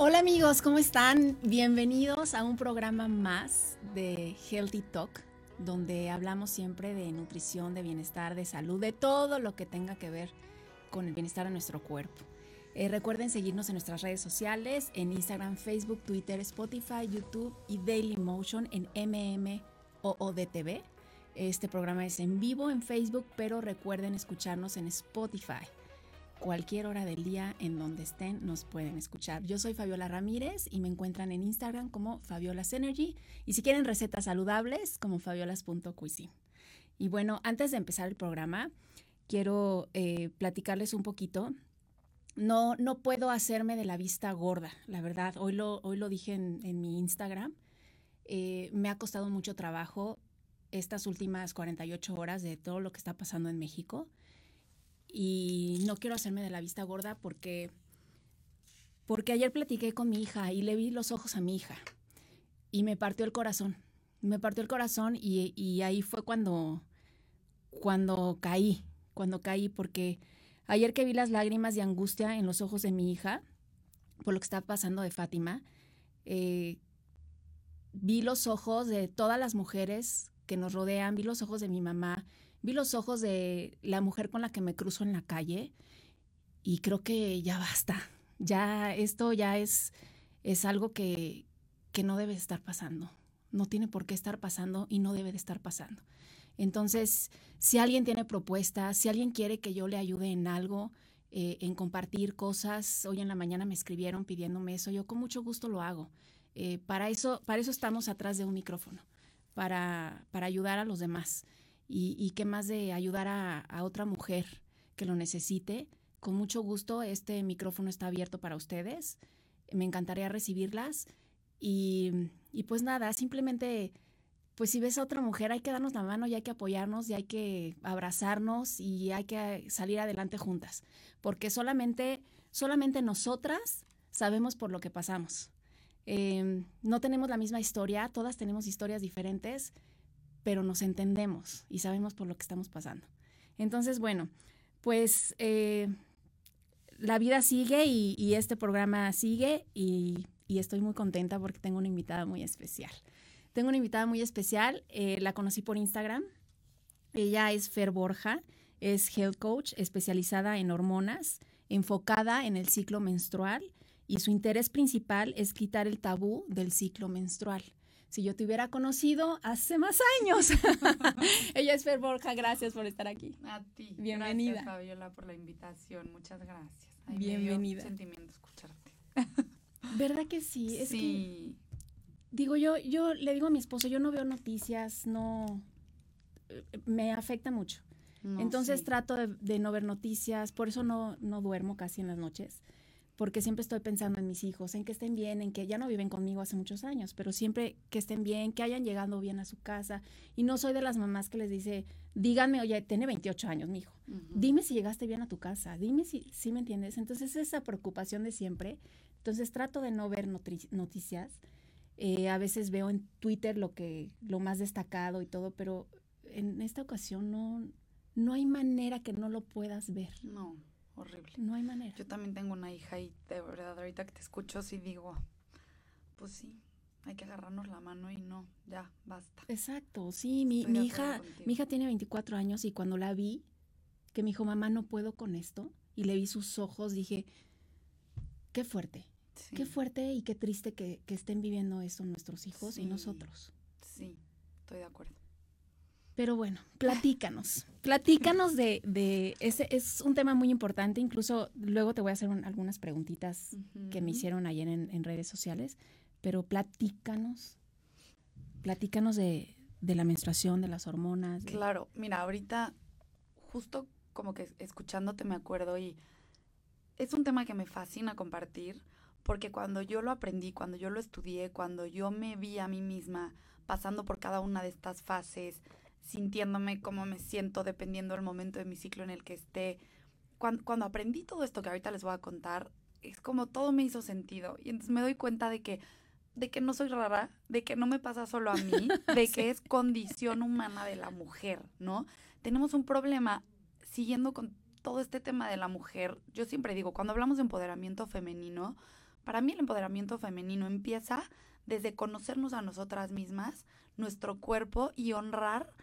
Hola amigos, ¿cómo están? Bienvenidos a un programa más de Healthy Talk, donde hablamos siempre de nutrición, de bienestar, de salud, de todo lo que tenga que ver con el bienestar de nuestro cuerpo. Eh, recuerden seguirnos en nuestras redes sociales, en Instagram, Facebook, Twitter, Spotify, YouTube y Daily Motion en MMOODTV. Este programa es en vivo en Facebook, pero recuerden escucharnos en Spotify cualquier hora del día en donde estén nos pueden escuchar. Yo soy Fabiola Ramírez y me encuentran en Instagram como Fabiola's Energy y si quieren recetas saludables como fabiolas.cuisine. Y bueno, antes de empezar el programa, quiero eh, platicarles un poquito. No, no puedo hacerme de la vista gorda, la verdad. Hoy lo, hoy lo dije en, mi Instagram. Eh, me ha costado mucho trabajo estas últimas 48 horas de todo lo que está pasando en México y no quiero hacerme de la vista gorda porque, porque ayer platiqué con mi hija y le vi los ojos a mi hija y me partió el corazón. Me partió el corazón y, ahí fue cuando, cuando caí, cuando caí, porque ayer que vi las lágrimas de angustia en los ojos de mi hija por lo que está pasando de Fátima, eh, vi los ojos de todas las mujeres que nos rodean, vi los ojos de mi mamá, vi los ojos de la mujer con la que me cruzo en la calle y creo que ya basta. Ya esto ya es, es algo que, que no debe estar pasando. No tiene por qué estar pasando y no debe de estar pasando. Entonces, si alguien tiene propuestas, si alguien quiere que yo le ayude en algo, eh, en compartir cosas, hoy en la mañana me escribieron pidiéndome eso, yo con mucho gusto lo hago. Eh, para, eso, para eso estamos atrás de un micrófono, para, para ayudar a los demás y, qué más de ayudar a, otra mujer que lo necesite. Con mucho gusto, este micrófono está abierto para ustedes. Me encantaría recibirlas. Y, y, pues nada, simplemente, pues si ves a otra mujer, hay que darnos la mano y hay que apoyarnos y hay que abrazarnos y hay que salir adelante juntas. Porque solamente, solamente nosotras sabemos por lo que pasamos. Em, no tenemos la misma historia, todas tenemos historias diferentes pero nos entendemos y sabemos por lo que estamos pasando. Entonces, bueno, pues eh, la vida sigue y, este programa sigue y, estoy muy contenta porque tengo una invitada muy especial. Tengo una invitada muy especial, eh, la conocí por Instagram. Ella es Fer Borja, es health coach especializada en hormonas, enfocada en el ciclo menstrual y su interés principal es quitar el tabú del ciclo menstrual si yo te hubiera conocido hace más años. Ella es Fer Borja, gracias por estar aquí. A ti. Bienvenida. Gracias, Fabiola, por la invitación. Muchas gracias. Bienvenida. sentimiento escucharte. ¿Verdad que sí? Es sí. digo yo, yo le digo a mi esposo, yo no veo noticias, no me afecta mucho. Entonces trato de, de, no ver noticias, por eso no, no duermo casi en las noches porque siempre estoy pensando en mis hijos, en que estén bien, en que ya no viven conmigo hace muchos años, pero siempre que estén bien, que hayan llegado bien a su casa. Y no soy de las mamás que les dice, díganme, oye, tiene 28 años mi hijo, dime si llegaste bien a tu casa, dime si, si me entiendes. Entonces esa preocupación de siempre. Entonces trato de no ver noticias. Eh, a veces veo en Twitter lo que lo más destacado y todo, pero en esta ocasión no, no hay manera que no lo puedas ver. No horrible. No hay manera. Yo también tengo una hija y de verdad ahorita que te escucho sí digo, pues sí, hay que agarrarnos la mano y no, ya, basta. Exacto, sí, mi, mi hija, mi hija tiene 24 años y cuando la vi, que me dijo, mamá, no puedo con esto, y le vi sus ojos, dije, qué fuerte, qué fuerte y qué triste que, que estén viviendo eso nuestros hijos y nosotros. Sí, estoy de acuerdo. Pero bueno, platícanos, platícanos de, de, ese, es un tema muy importante, incluso luego te voy a hacer algunas preguntitas que me hicieron ayer en, redes sociales, pero platícanos, platícanos de, de la menstruación, de las hormonas. Claro, mira, ahorita justo como que escuchándote me acuerdo y es un tema que me fascina compartir porque cuando yo lo aprendí, cuando yo lo estudié, cuando yo me vi a mí misma pasando por cada una de estas fases, sintiéndome como me siento dependiendo del momento de mi ciclo en el que esté. Cuando, cuando aprendí todo esto que ahorita les voy a contar, es como todo me hizo sentido. Y entonces me doy cuenta de que, de que no soy rara, de que no me pasa solo a mí, de que es condición humana de la mujer, ¿no? Tenemos un problema siguiendo con todo este tema de la mujer. Yo siempre digo, cuando hablamos de empoderamiento femenino, Para mí el empoderamiento femenino empieza desde conocernos a nosotras mismas, nuestro cuerpo y honrar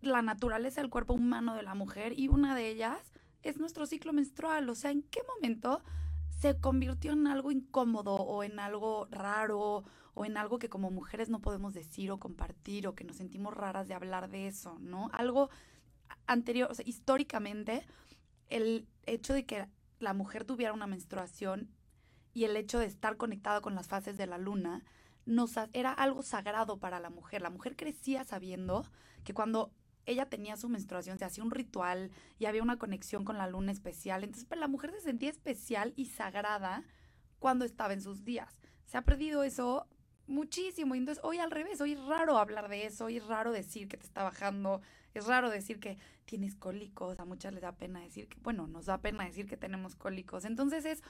la naturaleza del cuerpo humano de la mujer y una de ellas es nuestro ciclo menstrual. O sea, ¿en qué momento se convirtió en algo incómodo o en algo raro o en algo que como mujeres no podemos decir o compartir o que nos sentimos raras de hablar de eso, ¿no? Algo anterior, o sea, históricamente, el hecho de que la mujer tuviera una menstruación y el hecho de estar conectada con las fases de la luna nos, era algo sagrado para la mujer. La mujer crecía sabiendo que cuando ella tenía su menstruación, se hacía un ritual y había una conexión con la luna especial. Entonces, pues, la mujer se sentía especial y sagrada cuando estaba en sus días. Se ha perdido eso muchísimo. Entonces, hoy al revés, hoy es raro hablar de eso, hoy es raro decir que te está bajando, es raro decir que tienes cólicos, a muchas les da pena decir que, bueno, nos da pena decir que tenemos cólicos. Entonces es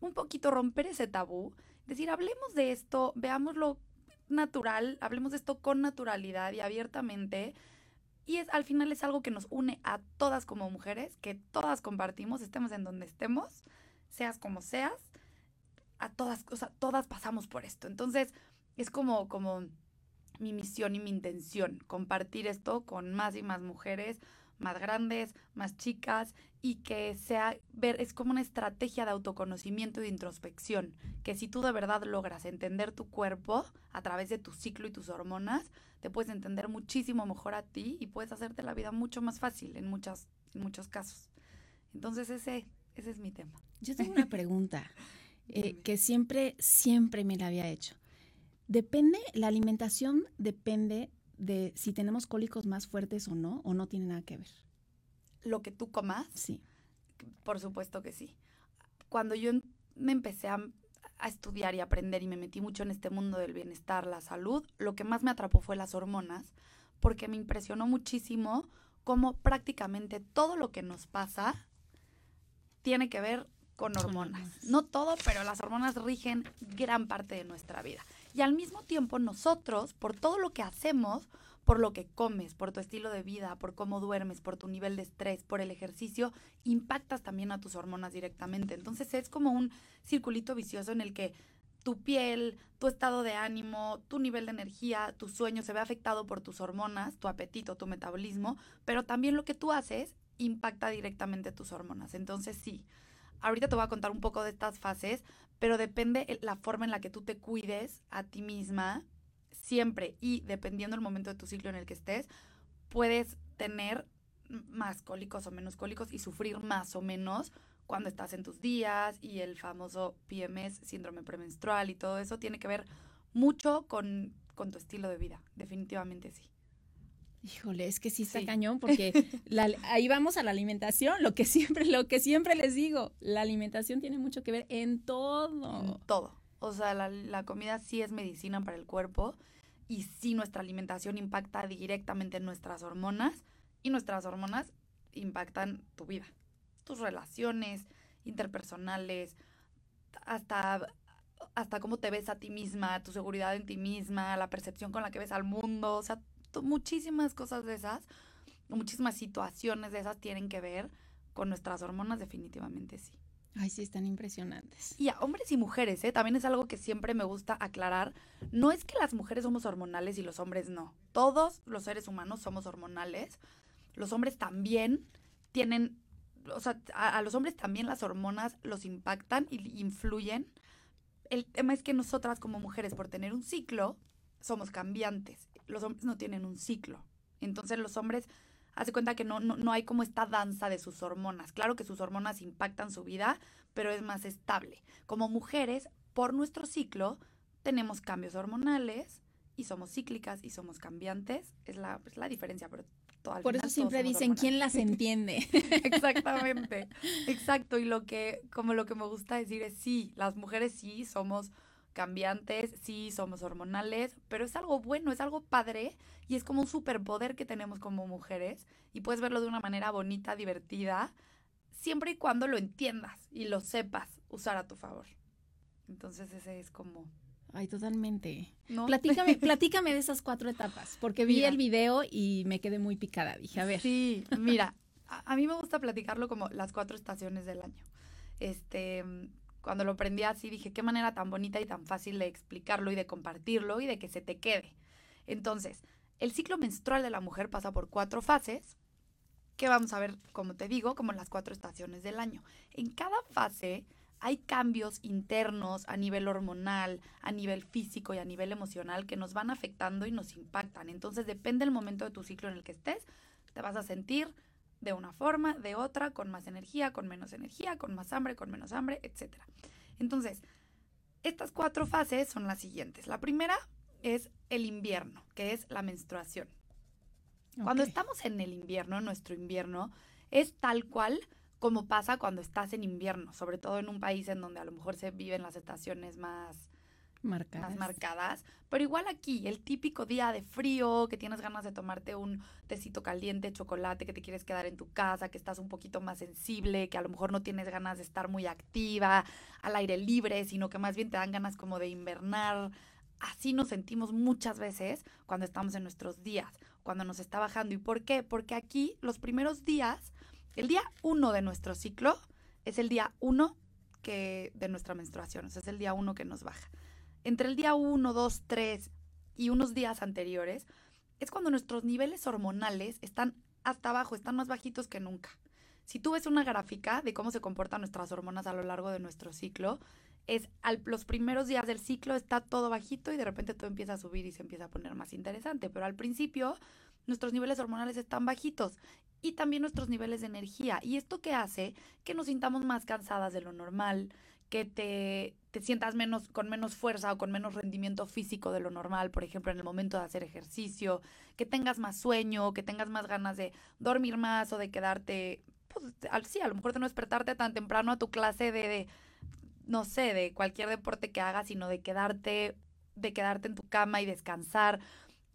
un poquito romper ese tabú, decir, hablemos de esto, veámoslo natural, hablemos de esto con naturalidad y abiertamente. Y es, al final es algo que nos une a todas como mujeres, que todas compartimos, estemos en donde estemos, seas como seas, a todas, o sea, todas pasamos por esto. Entonces, es como, como mi misión y mi intención, compartir esto con más y más mujeres, más grandes, más chicas y que sea ver es como una estrategia de autoconocimiento y de introspección, que si tú de verdad logras entender tu cuerpo a través de tu ciclo y tus hormonas, te puedes entender muchísimo mejor a ti y puedes hacerte la vida mucho más fácil en muchas en muchos casos. Entonces ese ese es mi tema. Yo tengo una pregunta eh, que siempre siempre me la había hecho. Depende, la alimentación depende de si tenemos cólicos más fuertes o no, o no tiene nada que ver. Lo que tú comas. Sí. Por supuesto que sí. Cuando yo me empecé a, a, estudiar y aprender y me metí mucho en este mundo del bienestar, la salud, lo que más me atrapó fue las hormonas, porque me impresionó muchísimo cómo prácticamente todo lo que nos pasa tiene que ver con hormonas. No todo, pero las hormonas rigen gran parte de nuestra vida. Y al mismo tiempo nosotros, por todo lo que hacemos, por lo que comes, por tu estilo de vida, por cómo duermes, por tu nivel de estrés, por el ejercicio, impactas también a tus hormonas directamente. Entonces es como un circulito vicioso en el que tu piel, tu estado de ánimo, tu nivel de energía, tu sueño se ve afectado por tus hormonas, tu apetito, tu metabolismo, pero también lo que tú haces impacta directamente tus hormonas. Entonces sí, ahorita te voy a contar un poco de estas fases, pero depende la forma en la que tú te cuides a ti misma siempre y dependiendo del momento de tu ciclo en el que estés, puedes tener más cólicos o menos cólicos y sufrir más o menos cuando estás en tus días y el famoso PMS, síndrome premenstrual y todo eso tiene que ver mucho con, con tu estilo de vida, definitivamente sí. Híjole, es que sí está cañón porque ahí vamos a la alimentación, lo que siempre lo que siempre les digo, la alimentación tiene mucho que ver en todo. En todo. O sea, la, la comida sí es medicina para el cuerpo y sí nuestra alimentación impacta directamente en nuestras hormonas y nuestras hormonas impactan tu vida, tus relaciones interpersonales, hasta hasta cómo te ves a ti misma, tu seguridad en ti misma, la percepción con la que ves al mundo, o sea, muchísimas cosas de esas, muchísimas situaciones de esas tienen que ver con nuestras hormonas, definitivamente sí. Ay, sí, están impresionantes. Y a hombres y mujeres, ¿eh? También es algo que siempre me gusta aclarar. No es que las mujeres somos hormonales y los hombres no. Todos los seres humanos somos hormonales. Los hombres también tienen, o sea, a, a los hombres también las hormonas los impactan y influyen. El tema es que nosotras como mujeres, por tener un ciclo, somos cambiantes los hombres no tienen un ciclo. Entonces los hombres, hace cuenta que no, no, no, hay como esta danza de sus hormonas. Claro que sus hormonas impactan su vida, pero es más estable. Como mujeres, por nuestro ciclo, tenemos cambios hormonales y somos cíclicas y somos cambiantes. Es la, es la diferencia, pero todo Por eso siempre dicen, ¿quién las entiende? Exactamente, exacto. Y lo que, como lo que me gusta decir es, sí, las mujeres sí somos cambiantes, sí, somos hormonales, pero es algo bueno, es algo padre y es como un superpoder que tenemos como mujeres y puedes verlo de una manera bonita, divertida, siempre y cuando lo entiendas y lo sepas usar a tu favor. Entonces ese es como... Ay, totalmente. ¿No? Platícame, platícame de esas cuatro etapas, porque vi el video y me quedé muy picada. Dije, a ver. Sí, mira, a, a mí me gusta platicarlo como las cuatro estaciones del año. Este, Cuando lo aprendí así dije, qué manera tan bonita y tan fácil de explicarlo y de compartirlo y de que se te quede. Entonces, el ciclo menstrual de la mujer pasa por cuatro fases, que vamos a ver, como te digo, como las cuatro estaciones del año. En cada fase hay cambios internos a nivel hormonal, a nivel físico y a nivel emocional que nos van afectando y nos impactan. Entonces, depende del momento de tu ciclo en el que estés, te vas a sentir de una forma, de otra, con más energía, con menos energía, con más hambre, con menos hambre, etc. Entonces, estas cuatro fases son las siguientes. La primera es el invierno, que es la menstruación. Cuando estamos en el invierno, nuestro invierno, es tal cual como pasa cuando estás en invierno, sobre todo en un país en donde a lo mejor se viven las estaciones más marcadas. marcadas. Pero igual aquí, el típico día de frío, que tienes ganas de tomarte un tecito caliente, chocolate, que te quieres quedar en tu casa, que estás un poquito más sensible, que a lo mejor no tienes ganas de estar muy activa, al aire libre, sino que más bien te dan ganas como de invernar. Así nos sentimos muchas veces cuando estamos en nuestros días, cuando nos está bajando. ¿Y por qué? Porque aquí los primeros días el día uno de nuestro ciclo es el día uno que, de nuestra menstruación, o sea, es el día uno que nos baja. Entre el día uno, dos, tres y unos días anteriores es cuando nuestros niveles hormonales están hasta abajo, están más bajitos que nunca. Si tú ves una gráfica de cómo se comportan nuestras hormonas a lo largo de nuestro ciclo, es al, los primeros días del ciclo está todo bajito y de repente todo empieza a subir y se empieza a poner más interesante, pero al principio nuestros niveles hormonales están bajitos y también nuestros niveles de energía. ¿Y esto qué hace? Que nos sintamos más cansadas de lo normal, que te, te, sientas menos, con menos fuerza o con menos rendimiento físico de lo normal, por ejemplo, en el momento de hacer ejercicio, que tengas más sueño, que tengas más ganas de dormir más o de quedarte, pues sí, a lo mejor de no despertarte tan temprano a tu clase de, de no sé, de cualquier deporte que hagas, sino de quedarte, de quedarte en tu cama y descansar.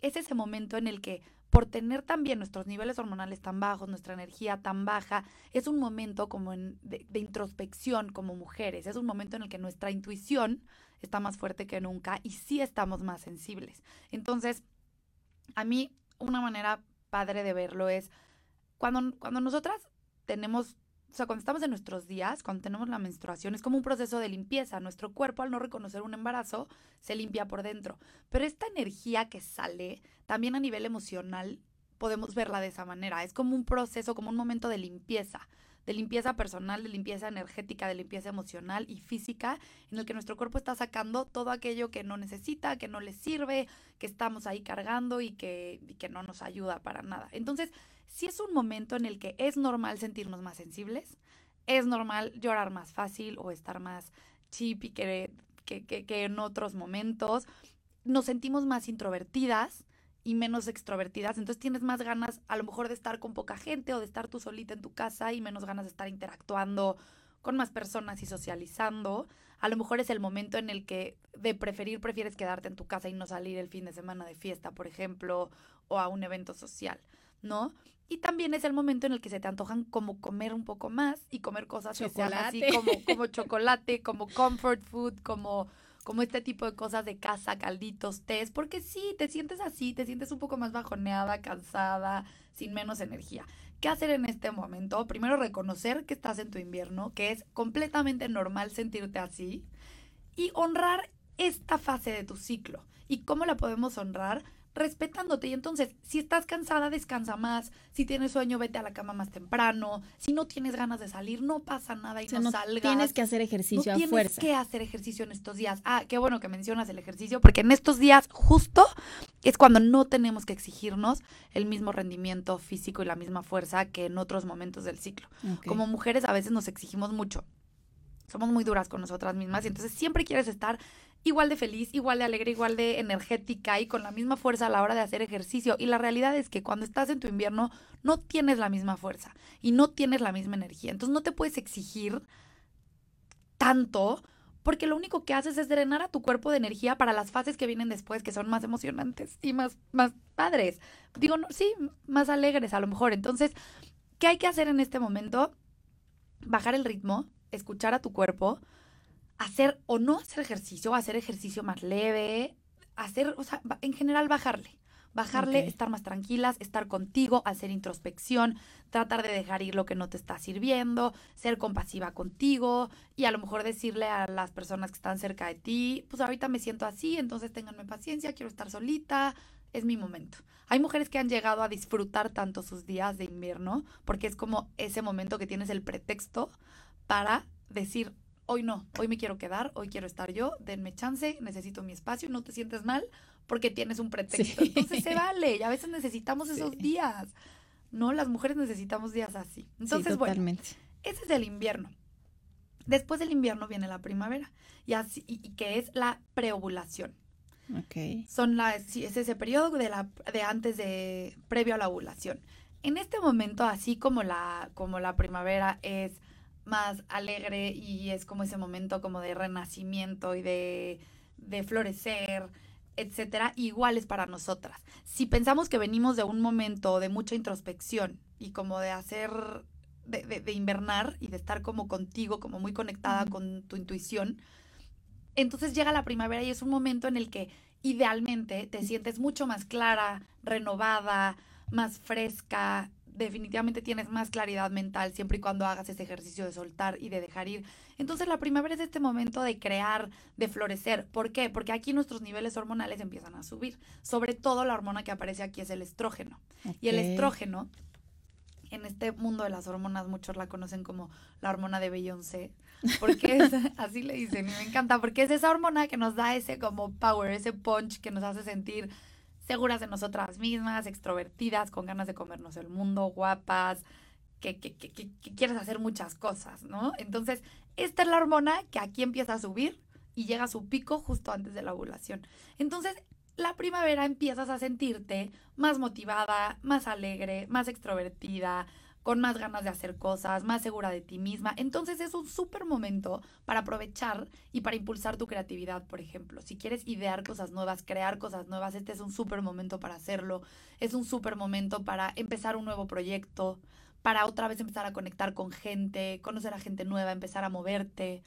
Es ese momento en el que por tener también nuestros niveles hormonales tan bajos, nuestra energía tan baja, es un momento como de, de, introspección como mujeres, es un momento en el que nuestra intuición está más fuerte que nunca y sí estamos más sensibles. Entonces, a mí una manera padre de verlo es cuando, cuando nosotras tenemos o sea, cuando estamos en nuestros días, cuando tenemos la menstruación, es como un proceso de limpieza. Nuestro cuerpo, al no reconocer un embarazo, se limpia por dentro. Pero esta energía que sale, también a nivel emocional, podemos verla de esa manera. Es como un proceso, como un momento de limpieza de limpieza personal, de limpieza energética, de limpieza emocional y física, en el que nuestro cuerpo está sacando todo aquello que no necesita, que no le sirve, que estamos ahí cargando y que, y que no nos ayuda para nada. Entonces, si es un momento en el que es normal sentirnos más sensibles, es normal llorar más fácil o estar más chip y que, que, que en otros momentos. Nos sentimos más introvertidas, y menos extrovertidas, entonces tienes más ganas a lo mejor de estar con poca gente o de estar tú solita en tu casa y menos ganas de estar interactuando con más personas y socializando. A lo mejor es el momento en el que de preferir prefieres quedarte en tu casa y no salir el fin de semana de fiesta, por ejemplo, o a un evento social, ¿no? Y también es el momento en el que se te antojan como comer un poco más y comer cosas chocolate. así como, como chocolate, como comfort food, como como este tipo de cosas de casa, calditos, tés, porque sí, te sientes así, te sientes un poco más bajoneada, cansada, sin menos energía. ¿Qué hacer en este momento? Primero reconocer que estás en tu invierno, que es completamente normal sentirte así, y honrar esta fase de tu ciclo. ¿Y cómo la podemos honrar? Respetándote. Y entonces, si estás cansada, descansa más. Si tienes sueño, vete a la cama más temprano. Si no tienes ganas de salir, no pasa nada y no, no, salgas. Tienes que hacer ejercicio no a tienes que hacer ejercicio en estos días. Ah, qué bueno que mencionas el ejercicio, porque en estos días justo es cuando no tenemos que exigirnos el mismo rendimiento físico y la misma fuerza que en otros momentos del ciclo. Como mujeres a veces nos exigimos mucho. Somos muy duras con nosotras mismas y entonces siempre quieres estar igual de feliz, igual de alegre, igual de energética y con la misma fuerza a la hora de hacer ejercicio. Y la realidad es que cuando estás en tu invierno no tienes la misma fuerza y no tienes la misma energía. Entonces no te puedes exigir tanto porque lo único que haces es drenar a tu cuerpo de energía para las fases que vienen después, que son más emocionantes y más, más padres. Digo, no, sí, más alegres a lo mejor. Entonces, ¿qué hay que hacer en este momento? Bajar el ritmo, escuchar a tu cuerpo, hacer o no hacer ejercicio, hacer ejercicio más leve, hacer, o sea, en general bajarle, Bajarle, estar más tranquilas, estar contigo, hacer introspección, tratar de dejar ir lo que no te está sirviendo, ser compasiva contigo y a lo mejor decirle a las personas que están cerca de ti, pues ahorita me siento así, entonces ténganme paciencia, quiero estar solita, es mi momento. Hay mujeres que han llegado a disfrutar tanto sus días de invierno porque es como ese momento que tienes el pretexto para decir, hoy no, hoy me quiero quedar, hoy quiero estar yo, denme chance, necesito mi espacio, no te sientes mal porque tienes un pretexto. Sí. Entonces se vale y a veces necesitamos esos días. No, las mujeres necesitamos días así. Entonces, sí, bueno, totalmente. ese es el invierno. Después del invierno viene la primavera y así y, y que es la preovulación. Ok. Son las sí, es ese periodo de la de antes de previo a la ovulación. En este momento, así como la como la primavera es más alegre y es como ese momento como de renacimiento y de, de florecer, etcétera, igual es para nosotras. Si pensamos que venimos de un momento de mucha introspección y como de hacer, de, de- de invernar y de estar como contigo, como muy conectada con tu intuición, entonces llega la primavera y es un momento en el que idealmente te sientes mucho más clara, renovada, más fresca, definitivamente tienes más claridad mental siempre y cuando hagas ese ejercicio de soltar y de dejar ir. Entonces la primavera es este momento de crear, de florecer. ¿Por qué? Porque aquí nuestros niveles hormonales empiezan a subir. Sobre todo la hormona que aparece aquí es el estrógeno. Y el estrógeno, en este mundo de las hormonas, muchos la conocen como la hormona de Beyoncé, porque es, así le dicen, y me encanta, porque es esa hormona que nos da ese como power, ese punch que nos hace sentir seguras de nosotras mismas, extrovertidas, con ganas de comernos el mundo, guapas, que, que, que, que- quieres hacer muchas cosas, ¿no? Entonces, esta es la hormona que aquí empieza a subir y llega a su pico justo antes de la ovulación. Entonces, la primavera empiezas a sentirte más motivada, más alegre, más extrovertida, con más ganas de hacer cosas, más segura de ti misma. Entonces es un súper momento para aprovechar y para impulsar tu creatividad, por ejemplo. Si quieres idear cosas nuevas, crear cosas nuevas, este es un súper momento para hacerlo. Es un súper momento para empezar un nuevo proyecto, para otra vez empezar a conectar con gente, conocer a gente nueva, empezar a moverte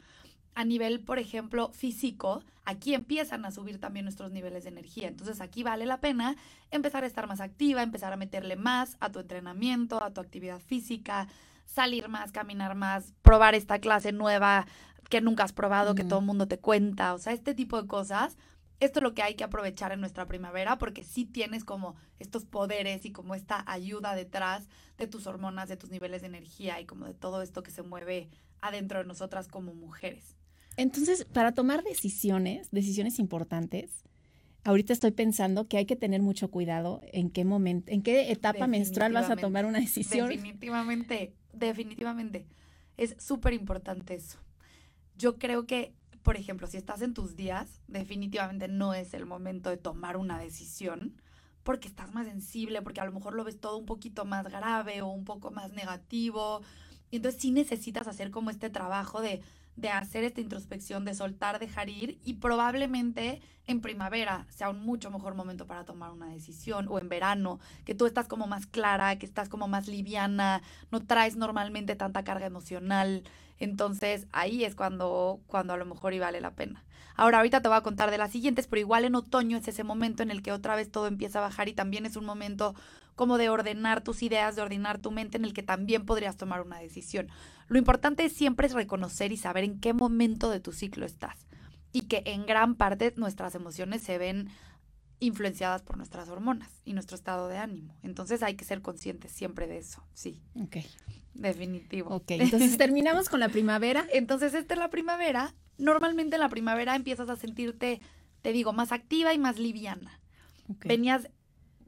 a nivel, por ejemplo, físico, aquí empiezan a subir también nuestros niveles de energía. Entonces aquí vale la pena empezar a estar más activa, empezar a meterle más a tu entrenamiento, a tu actividad física, salir más, caminar más, probar esta clase nueva que nunca has probado, que todo el mundo te cuenta, o sea, este tipo de cosas. Esto es lo que hay que aprovechar en nuestra primavera porque sí tienes como estos poderes y como esta ayuda detrás de tus hormonas, de tus niveles de energía y como de todo esto que se mueve adentro de nosotras como mujeres. Entonces, para tomar decisiones, decisiones importantes, ahorita estoy pensando que hay que tener mucho cuidado en qué momento, en qué etapa menstrual vas a tomar una decisión. Definitivamente, definitivamente. Es súper importante eso. Yo creo que, por ejemplo, si estás en tus días, definitivamente no es el momento de tomar una decisión porque estás más sensible, porque a lo mejor lo ves todo un poquito más grave o un poco más negativo. Y entonces sí necesitas hacer como este trabajo de, de hacer esta introspección, de soltar, dejar ir y probablemente en primavera sea un mucho mejor momento para tomar una decisión o en verano, que tú estás como más clara, que estás como más liviana, no traes normalmente tanta carga emocional. Entonces ahí es cuando, cuando a lo mejor y vale la pena. Ahora ahorita te voy a contar de las siguientes, pero igual en otoño es ese momento en el que otra vez todo empieza a bajar y también es un momento como de ordenar tus ideas, de ordenar tu mente en el que también podrías tomar una decisión. Lo importante siempre es reconocer y saber en qué momento de tu ciclo estás y que en gran parte nuestras emociones se ven influenciadas por nuestras hormonas y nuestro estado de ánimo. Entonces hay que ser conscientes siempre de eso, sí, Ok, definitivo. ok. Entonces terminamos con la primavera. Entonces, esta es la primavera. Normalmente en la primavera empiezas a sentirte, te digo, más activa y más liviana. Ok. Venías,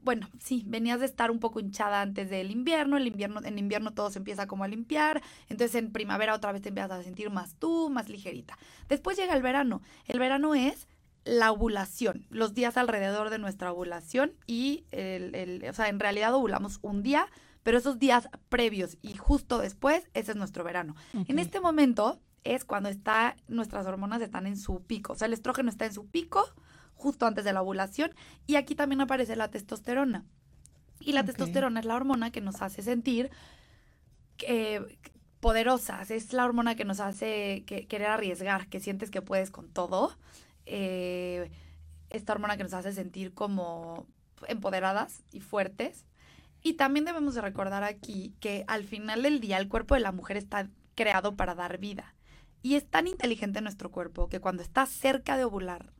bueno, sí, venías de estar un poco hinchada antes del invierno. El invierno, en invierno todo se empieza como a limpiar. Entonces en primavera otra vez te empiezas a sentir más tú, más ligerita. Después llega el verano. El verano es la ovulación, los días alrededor de nuestra ovulación y el, el- o sea, en realidad ovulamos un día, pero esos días previos y justo después, ese es nuestro verano. En este momento es cuando está, nuestras hormonas están en su pico. O sea, el estrógeno está en su pico justo antes de la ovulación. Y aquí también aparece la testosterona. Y la testosterona es la hormona que nos hace sentir eh, poderosas. Es la hormona que nos hace que- querer arriesgar, que sientes que puedes con todo. Eh, esta hormona que nos hace sentir como empoderadas y fuertes. Y también debemos de recordar aquí que al final del día el cuerpo de la mujer está creado para dar vida. Y es tan inteligente nuestro cuerpo que cuando está cerca de ovular,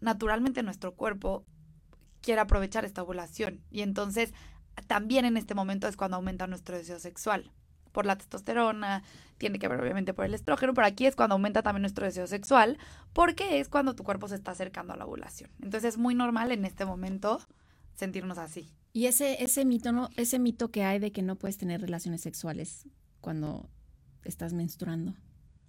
naturalmente nuestro cuerpo quiere aprovechar esta ovulación. Y entonces también en este momento es cuando aumenta nuestro deseo sexual. Por la testosterona, tiene que ver obviamente por el estrógeno, pero aquí es cuando aumenta también nuestro deseo sexual, porque es cuando tu cuerpo se está acercando a la ovulación. Entonces es muy normal en este momento sentirnos así. Y ese, ese mito, ¿no? Ese mito que hay de que no puedes tener relaciones sexuales cuando estás menstruando.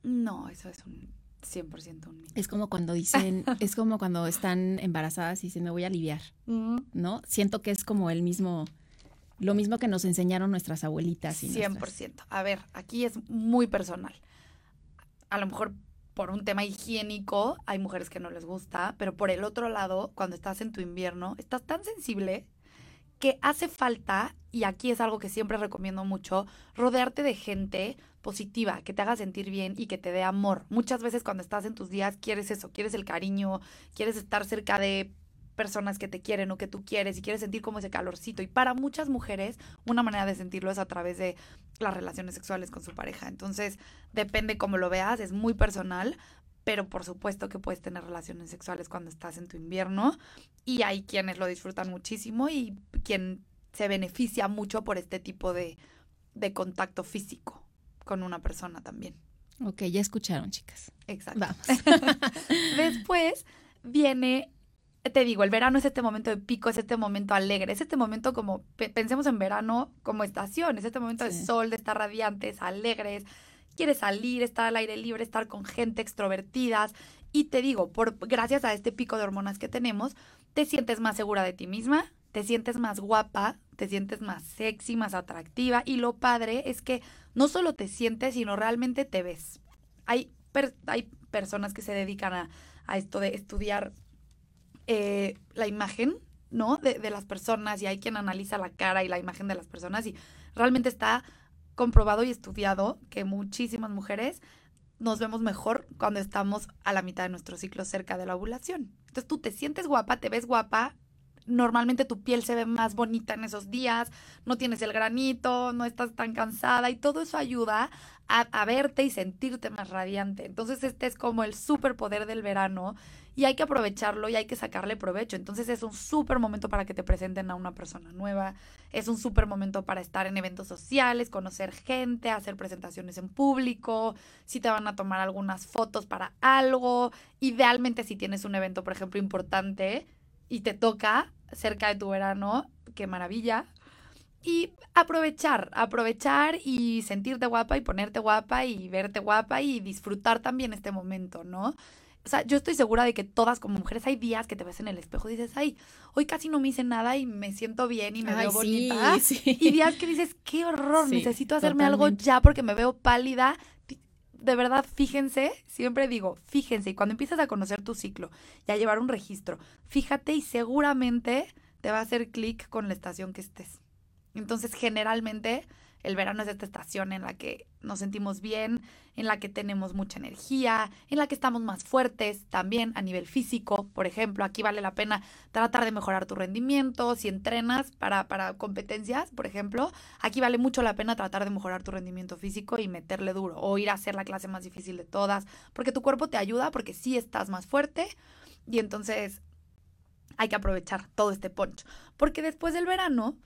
No, eso es un 100% un mito. Es como cuando dicen, es como cuando están embarazadas y dicen, me voy a aliviar, ¿no? Siento que es como el mismo, lo mismo que nos enseñaron nuestras abuelitas. Y 100%. A ver, aquí es muy personal. A lo mejor por un tema higiénico hay mujeres que no les gusta, pero por el otro lado, cuando estás en tu invierno, estás tan sensible que hace falta, y aquí es algo que siempre recomiendo mucho, rodearte de gente positiva, que te haga sentir bien y que te dé amor. Muchas veces cuando estás en tus días quieres eso, quieres el cariño, quieres estar cerca de personas que te quieren o que tú quieres y quieres sentir como ese calorcito. Y para muchas mujeres, una manera de sentirlo es a través de las relaciones sexuales con su pareja. Entonces, depende cómo lo veas, es muy personal, pero por supuesto que puedes tener relaciones sexuales cuando estás en tu invierno y hay quienes lo disfrutan muchísimo y quien se beneficia mucho por este tipo de, de contacto físico con una persona también. Ok, ya escucharon, chicas. Exacto. Después viene, te digo, el verano es este momento de pico, es este momento alegre, es este momento como, pensemos en verano como estación, es este momento de sol, de estar radiantes, alegres, quieres salir, estar al aire libre, estar con gente extrovertidas. Y te digo, por, gracias a este pico de hormonas que tenemos, te sientes más segura de ti misma, te sientes más guapa, te sientes más sexy, más atractiva y lo padre es que no solo te sientes, sino realmente te ves. Hay, hay personas que se dedican a, esto de estudiar eh, la imagen, ¿no? De, de las personas y hay quien analiza la cara y la imagen de las personas y realmente está comprobado y estudiado que muchísimas mujeres nos vemos mejor cuando estamos a la mitad de nuestro ciclo cerca de la ovulación. Entonces tú te sientes guapa, te ves guapa, normalmente tu piel se ve más bonita en esos días, no tienes el granito, no estás tan cansada y todo eso ayuda a, verte y sentirte más radiante. Entonces este es como el superpoder del verano y hay que aprovecharlo y hay que sacarle provecho. Entonces es un súper momento para que te presenten a una persona nueva, es un súper momento para estar en eventos sociales, conocer gente, hacer presentaciones en público, si te van a tomar algunas fotos para algo, idealmente si tienes un evento, por ejemplo, importante y te toca cerca de tu verano, qué maravilla. Y aprovechar, aprovechar y sentirte guapa y ponerte guapa y verte guapa y disfrutar también este momento, ¿no? O sea, yo estoy segura de que todas como mujeres hay días que te ves en el espejo y dices, ay, hoy casi no me hice nada y me siento bien y me veo bonita. Y días que dices, qué horror, necesito hacerme algo ya porque me veo pálida. De verdad, fíjense, siempre digo, fíjense, y cuando empiezas a conocer tu ciclo y a llevar un registro, fíjate y seguramente te va a hacer clic con la estación que estés. Entonces, generalmente, el verano es esta estación en la que nos sentimos bien, en la que tenemos mucha energía, en la que estamos más fuertes también a nivel físico. Por ejemplo, aquí vale la pena tratar de mejorar tu rendimiento. Si entrenas para, para competencias, por ejemplo, aquí vale mucho la pena tratar de mejorar tu rendimiento físico y meterle duro o ir a hacer la clase más difícil de todas, porque tu cuerpo te ayuda, porque sí estás más fuerte y entonces hay que aprovechar todo este poncho. Porque después del verano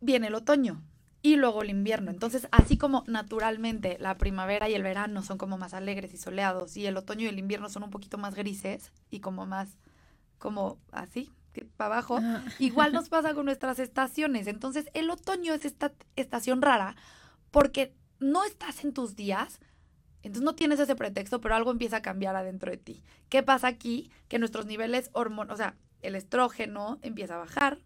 viene el otoño y luego el invierno. Entonces, así como naturalmente la primavera y el verano son como más alegres y soleados y el otoño y el invierno son un poquito más grises y como más, como así, para abajo, ah. igual nos pasa con nuestras estaciones. Entonces, el otoño es esta estación rara porque no estás en tus días, entonces no tienes ese pretexto, pero algo empieza a cambiar adentro de ti. ¿Qué pasa aquí? Que nuestros niveles hormonales, o sea, el estrógeno empieza a bajar,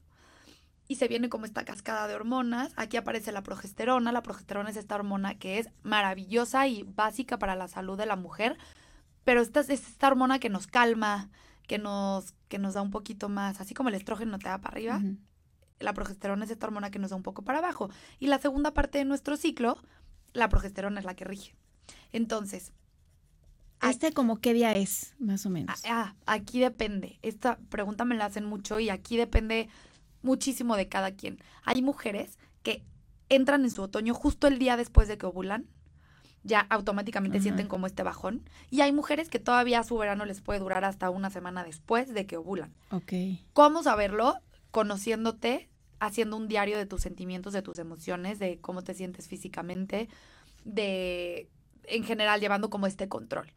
y se viene como esta cascada de hormonas. Aquí aparece la progesterona. La progesterona es esta hormona que es maravillosa y básica para la salud de la mujer, pero esta es esta hormona que nos calma, que nos, que nos da un poquito más, así como el estrógeno te da para arriba. La progesterona es esta hormona que nos da un poco para abajo. Y la segunda parte de nuestro ciclo, la progesterona es la que rige. Entonces, ¿Este como qué día es, más o menos? Ah, aquí depende. Esta pregunta me la hacen mucho y aquí depende muchísimo de cada quien. Hay mujeres que entran en su otoño justo el día después de que ovulan, ya automáticamente sienten como este bajón. Y hay mujeres que todavía su verano les puede durar hasta una semana después de que ovulan. Ok. ¿Cómo saberlo? Conociéndote, haciendo un diario de tus sentimientos, de tus emociones, de cómo te sientes físicamente, de, en general, llevando como este control.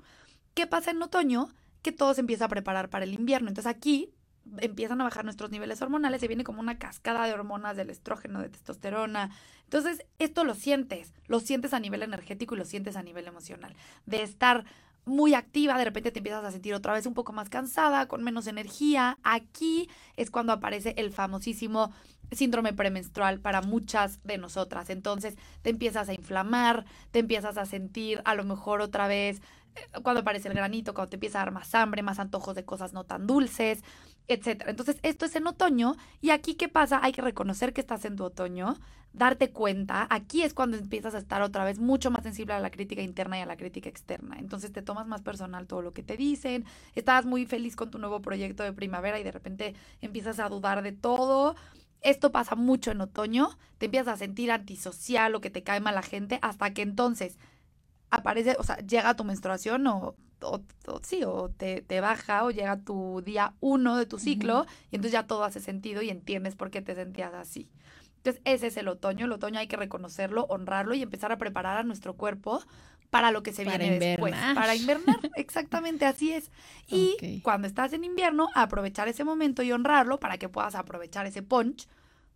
¿Qué pasa en otoño? Que todo se empieza a preparar para el invierno. Entonces aquí empiezan a bajar nuestros niveles hormonales y viene como una cascada de hormonas del estrógeno, de testosterona. Entonces, esto lo sientes, lo sientes a nivel energético y lo sientes a nivel emocional. De estar muy activa, de repente te empiezas a sentir otra vez un poco más cansada, con menos energía. Aquí es cuando aparece el famosísimo síndrome premenstrual para muchas de nosotras. Entonces te empiezas a inflamar, te empiezas a sentir a lo mejor otra vez eh, cuando aparece el granito, cuando te empieza a dar más hambre, más antojos de cosas no tan dulces, etcétera. Entonces, esto es en otoño y aquí qué pasa? Hay que reconocer que estás en tu otoño, darte cuenta, aquí es cuando empiezas a estar otra vez mucho más sensible a la crítica interna y a la crítica externa. Entonces, te tomas más personal todo lo que te dicen, estás muy feliz con tu nuevo proyecto de primavera y de repente empiezas a dudar de todo. Esto pasa mucho en otoño, te empiezas a sentir antisocial o que te cae mal la gente hasta que entonces aparece, o sea, llega tu menstruación o o, sí, o te, baja o llega tu día uno de tu ciclo y entonces ya todo hace sentido y entiendes por qué te sentías así. Entonces ese es el otoño, el otoño hay que reconocerlo, honrarlo y empezar a preparar a nuestro cuerpo para lo que se viene después, para invernar, exactamente así es. Y cuando estás en invierno, aprovechar ese momento y honrarlo para que puedas aprovechar ese punch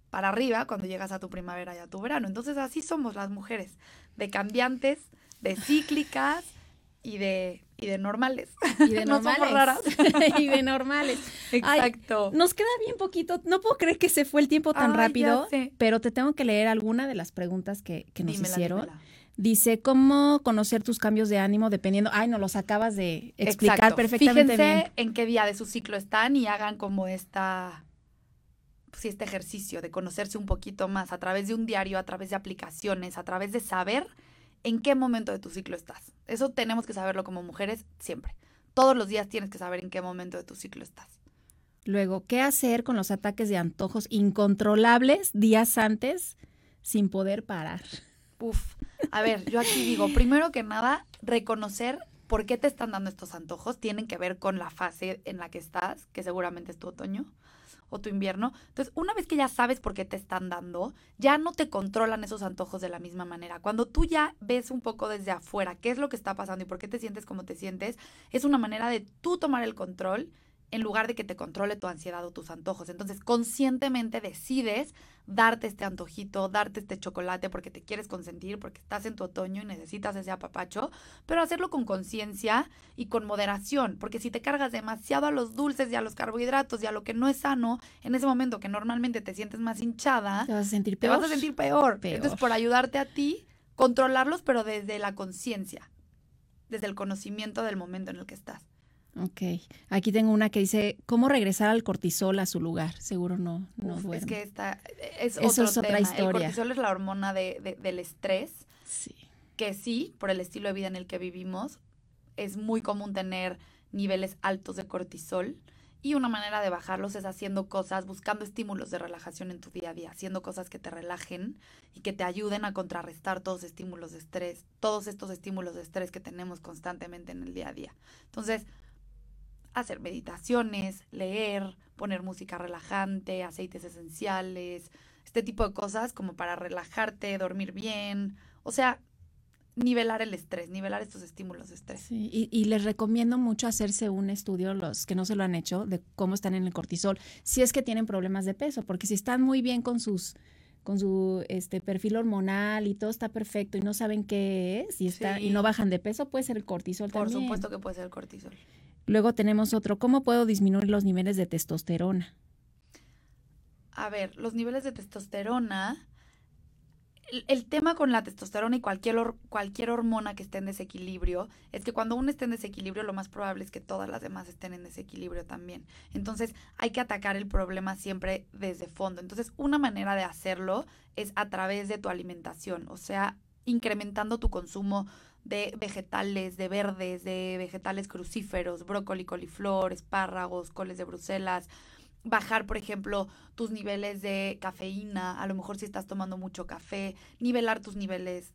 para arriba cuando llegas a tu primavera y a tu verano. Entonces así somos las mujeres, de cambiantes, de cíclicas y de y de normales. Y de normales. no raras. y de normales. Exacto. nos queda bien poquito. No puedo creer que se fue el tiempo tan rápido, pero te tengo que leer alguna de las preguntas que, nos hicieron. Dice, ¿cómo conocer tus cambios de ánimo dependiendo? Ay, no los acabas de explicar perfectamente Fíjense en qué día de su ciclo están y hagan como esta pues, este ejercicio de conocerse un poquito más a través de un diario, a través de aplicaciones, a través de saber en qué momento de tu ciclo estás. Eso tenemos que saberlo como mujeres siempre. Todos los días tienes que saber en qué momento de tu ciclo estás. Luego, ¿qué hacer con los ataques de antojos incontrolables días antes sin poder parar? Uf, a ver, yo aquí digo, primero que nada, reconocer por qué te están dando estos antojos. Tienen que ver con la fase en la que estás, que seguramente es tu otoño o tu invierno. Entonces, una vez que ya sabes por qué te están dando, ya no te controlan esos antojos de la misma manera. Cuando tú ya ves un poco desde afuera qué es lo que está pasando y por qué te sientes como te sientes, es una manera de tú tomar el control en lugar de que te controle tu ansiedad o tus antojos. Entonces, conscientemente decides darte este antojito, darte este chocolate porque te quieres consentir, porque estás en tu otoño y necesitas ese apapacho, pero hacerlo con conciencia y con moderación, porque si te cargas demasiado a los dulces y a los carbohidratos y a lo que no es sano, en ese momento que normalmente te sientes más hinchada, te vas a sentir peor. Te vas a sentir peor. peor. Entonces, por ayudarte a ti, controlarlos, pero desde la conciencia, desde el conocimiento del momento en el que estás. Ok, aquí tengo una que dice, ¿cómo regresar al cortisol a su lugar? Seguro no, no Es que esta es, otro es otra historia. El cortisol es la hormona de, del estrés. Sí. Que sí, por el estilo de vida en el que vivimos, es muy común tener niveles altos de cortisol. Y una manera de bajarlos es haciendo cosas, buscando estímulos de relajación en tu día a día, haciendo cosas que te relajen y que te ayuden a contrarrestar todos los estímulos de estrés, todos estos estímulos de estrés que tenemos constantemente en el día a día. Entonces, hacer meditaciones, leer, poner música relajante, aceites esenciales, este tipo de cosas como para relajarte, dormir bien, o sea, nivelar el estrés, nivelar estos estímulos de estrés. Sí, y, y, les recomiendo mucho hacerse un estudio, los que no se lo han hecho, de cómo están en el cortisol, si es que tienen problemas de peso, porque si están muy bien con sus con su este perfil hormonal y todo está perfecto y no saben qué es y está y no bajan de peso, puede ser el cortisol Por también. Por supuesto que puede ser el cortisol. Luego tenemos otro, ¿cómo puedo disminuir los niveles de testosterona? A ver, los niveles de testosterona, el, tema con la testosterona y cualquier, cualquier hormona que esté en desequilibrio es que cuando uno esté en desequilibrio lo más probable es que todas las demás estén en desequilibrio también. Entonces hay que atacar el problema siempre desde fondo. Entonces una manera de hacerlo es a través de tu alimentación, o sea, incrementando tu consumo de vegetales, de verdes, de vegetales crucíferos, brócoli, coliflor, espárragos, coles de Bruselas, bajar, por ejemplo, tus niveles de cafeína, a lo mejor si estás tomando mucho café, nivelar tus niveles,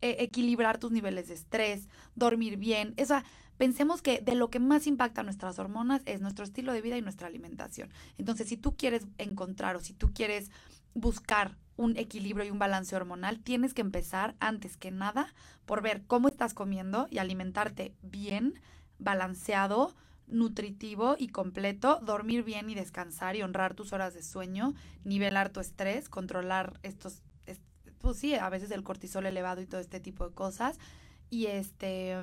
e, equilibrar tus niveles de estrés, dormir bien. O pensemos que de lo que más impacta nuestras hormonas es nuestro estilo de vida y nuestra alimentación. Entonces, si tú quieres encontrar o si tú quieres buscar un equilibrio y un balance hormonal, tienes que empezar antes que nada por ver cómo estás comiendo y alimentarte bien, balanceado, nutritivo y completo, dormir bien y descansar y honrar tus horas de sueño, nivelar tu estrés, controlar estos, pues sí, a veces el cortisol elevado y todo este tipo de cosas. Y este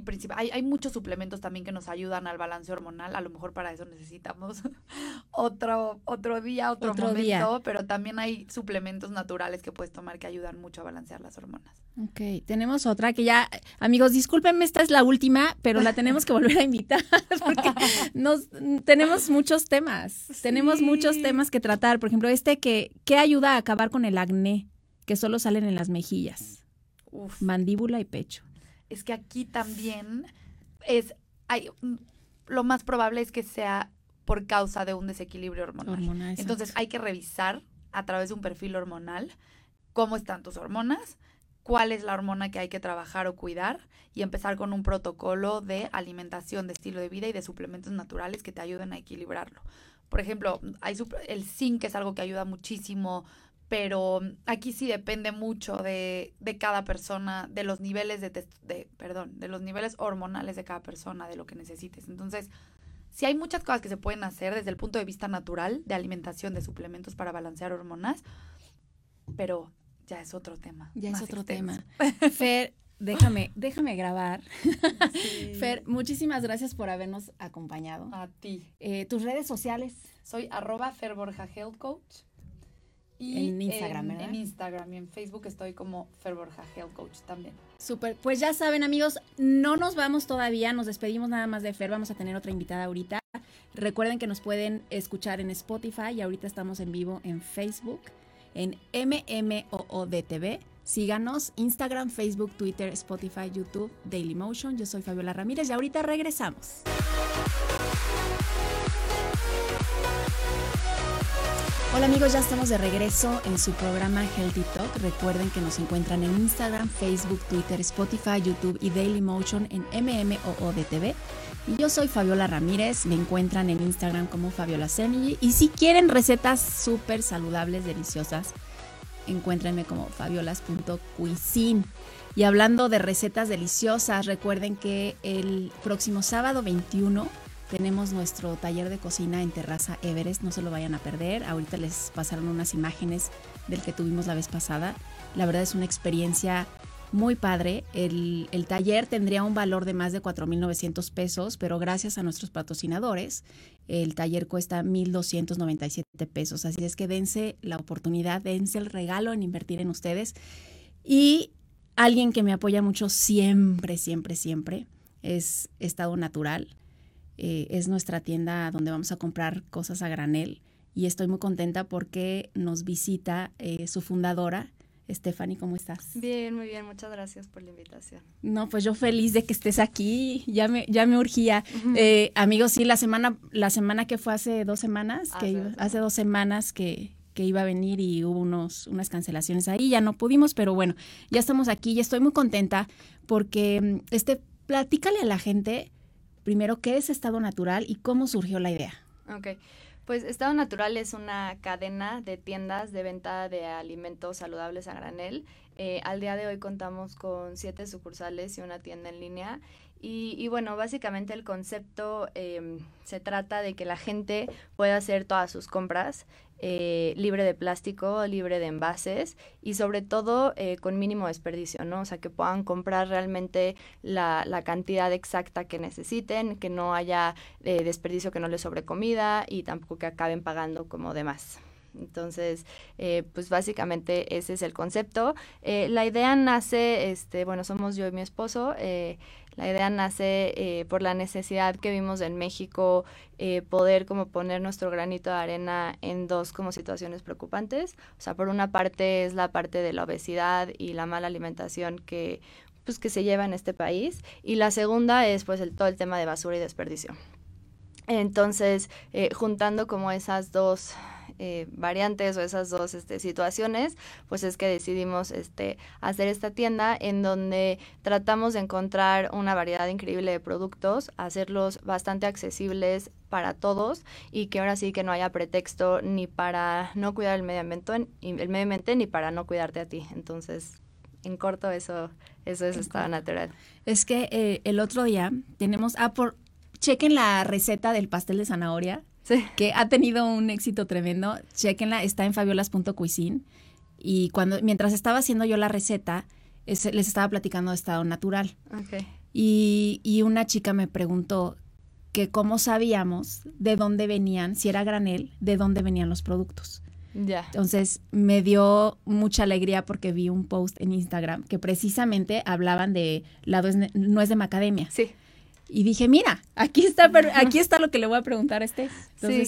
y principal, hay, hay muchos suplementos también que nos ayudan al balance hormonal. A lo mejor para eso necesitamos otro, otro día, otro, momento, pero también hay suplementos naturales que puedes tomar que ayudan mucho a balancear las hormonas. Ok, tenemos otra que ya, amigos, discúlpenme, esta es la última, pero la tenemos que volver a invitar porque nos, tenemos muchos temas, tenemos muchos temas que tratar. Por ejemplo, este que, que ayuda a acabar con el acné que solo salen en las mejillas, mandíbula y pecho es que aquí también es, hay, mm, lo más probable es que sea por causa de un desequilibrio hormonal. Entonces hay que revisar a través de un perfil hormonal cómo están tus hormonas, cuál es la hormona que hay que trabajar o cuidar y empezar con un protocolo de alimentación, de estilo de vida y de suplementos naturales que te ayuden a equilibrarlo. Por ejemplo, hay el zinc es algo que ayuda muchísimo pero aquí sí depende mucho de, de cada persona, de los niveles de, de, perdón, de los niveles hormonales de cada persona, de lo que necesites. Entonces, sí hay muchas cosas que se pueden hacer desde el punto de vista natural, de alimentación, de suplementos para balancear hormonas, pero ya es otro tema. Ya es otro tema. Fer, déjame, déjame grabar. Fer, muchísimas gracias por habernos acompañado. A ti. Eh, Tus redes sociales. Soy arroba Fer Borja Health Coach en Instagram, en, En Instagram y en Facebook estoy como Ferborja Health Coach también. Súper, pues ya saben amigos, no nos vamos todavía, nos despedimos nada más de Fer, vamos a tener otra invitada ahorita. Recuerden que nos pueden escuchar en Spotify y ahorita estamos en vivo en Facebook, en MMOODTV. Síganos, Instagram, Facebook, Twitter, Spotify, YouTube, Dailymotion. Yo soy Fabiola Ramírez y ahorita regresamos. Hola amigos, ya estamos de regreso en su programa Healthy Talk. Recuerden que nos encuentran en Instagram, Facebook, Twitter, Spotify, YouTube y Dailymotion en MMOODTV. Y yo soy Fabiola Ramírez, me encuentran en Instagram como Fabiola Semilli. Y si quieren recetas súper saludables, deliciosas, encuéntrenme como fabiolas.cuisine. Y hablando de recetas deliciosas, recuerden que el próximo sábado 21 tenemos nuestro taller de cocina en Terraza Everest, no se lo vayan a perder. Ahorita les pasaron unas imágenes del que tuvimos la vez pasada. La verdad es una experiencia muy padre. El, taller tendría un valor de más de 4.900 pesos, pero gracias a nuestros patrocinadores, el taller cuesta 1.297 pesos. Así es que dense la oportunidad, dense el regalo en invertir en ustedes. Y alguien que me apoya mucho siempre, siempre, siempre es Estado Natural. Eh, es nuestra tienda donde vamos a comprar cosas a granel y estoy muy contenta porque nos visita eh, su fundadora. Stephanie, ¿cómo estás? Bien, muy bien, muchas gracias por la invitación. No, pues yo feliz de que estés aquí, ya me, ya me urgía. Eh, amigos, sí, la semana, la semana que fue hace dos semanas, que hace dos semanas que, que iba a venir y hubo unos, unas cancelaciones ahí, ya no pudimos, pero bueno, ya estamos aquí y estoy muy contenta porque, mm, este, platícale a la gente primero, ¿qué es Estado Natural y cómo surgió la idea? Ok, pues Estado Natural es una cadena de tiendas de venta de alimentos saludables a granel. Eh, al día de hoy contamos con siete sucursales y una tienda en línea. Y, bueno, básicamente el concepto em, se trata de que la gente pueda hacer todas sus compras eh, libre de plástico, libre de envases y sobre todo eh, con mínimo desperdicio, ¿no? O sea, que puedan comprar realmente la, cantidad exacta que necesiten, que no haya eh, desperdicio que no les sobre comida y tampoco que acaben pagando como demás. Entonces, pues básicamente ese es el concepto. La idea nace, este, bueno, somos yo y mi esposo. La idea nace por la necesidad que vimos en México poder como poner nuestro granito de arena en dos como situaciones preocupantes. O sea, por una parte es la parte de la obesidad y la mala alimentación que pues que se lleva en este país y la segunda es pues el, todo el tema de basura y desperdicio. Entonces, juntando como esas dos eh, variantes o esas dos este, situaciones, pues es que decidimos este, hacer esta tienda en donde tratamos de encontrar una variedad increíble de productos, hacerlos bastante accesibles para todos y que ahora sí que no haya pretexto ni para no cuidar el medio ambiente, el medio ambiente ni para no cuidarte a ti. Entonces, en corto eso, eso es estado natural. Es que eh, el otro día tenemos, ah, por, chequen la receta del pastel de zanahoria que ha tenido un éxito tremendo. Chequenla, está en fabiolas.cuisine. Y cuando, mientras estaba haciendo yo la receta, les estaba platicando de estado natural. Y, y una chica me preguntó que cómo sabíamos de dónde venían, si era granel, de dónde venían los productos. Entonces me dio mucha alegría porque vi un post en Instagram que precisamente hablaban de la nuez de macadamia. Sí y dije, mira, aquí está, aquí está lo que le voy a preguntar a este. sí.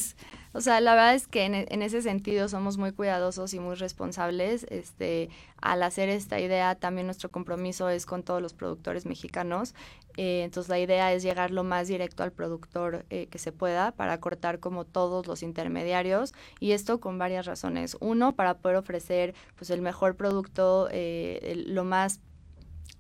O sea, la verdad es que en, en, ese sentido somos muy cuidadosos y muy responsables. Este, al hacer esta idea, también nuestro compromiso es con todos los productores mexicanos. Eh, entonces, la idea es llegar lo más directo al productor eh, que se pueda para cortar como todos los intermediarios. Y esto con varias razones. Uno, para poder ofrecer pues el mejor producto, eh, lo más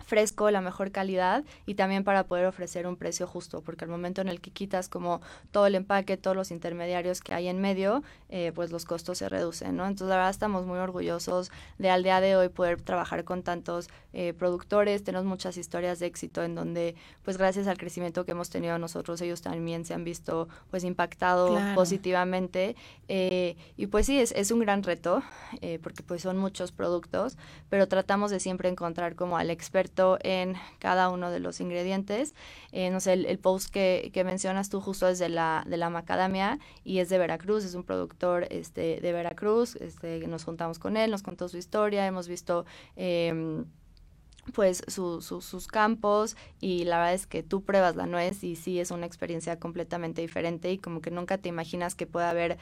fresco, la mejor calidad y también para poder ofrecer un precio justo, porque al momento en el que quitas como todo el empaque, todos los intermediarios que hay en medio, eh, pues los costos se reducen, ¿no? Entonces la verdad estamos muy orgullosos de al día de hoy poder trabajar con tantos eh, productores, tenemos muchas historias de éxito en donde pues gracias al crecimiento que hemos tenido nosotros, ellos también se han visto pues impactado positivamente. Eh, y pues sí, es, es un gran reto porque pues son muchos productos, pero tratamos de siempre encontrar como al experto en cada uno de los ingredientes. Eh, no sé, el, post que, mencionas tú justo es de la, de la macadamia y es de Veracruz, es un productor este, de Veracruz, este, nos juntamos con él, nos contó su historia, hemos visto... Eh, pues sus campos y la verdad es que tú pruebas la nuez y sí es una experiencia completamente diferente y como que nunca te imaginas que pueda haber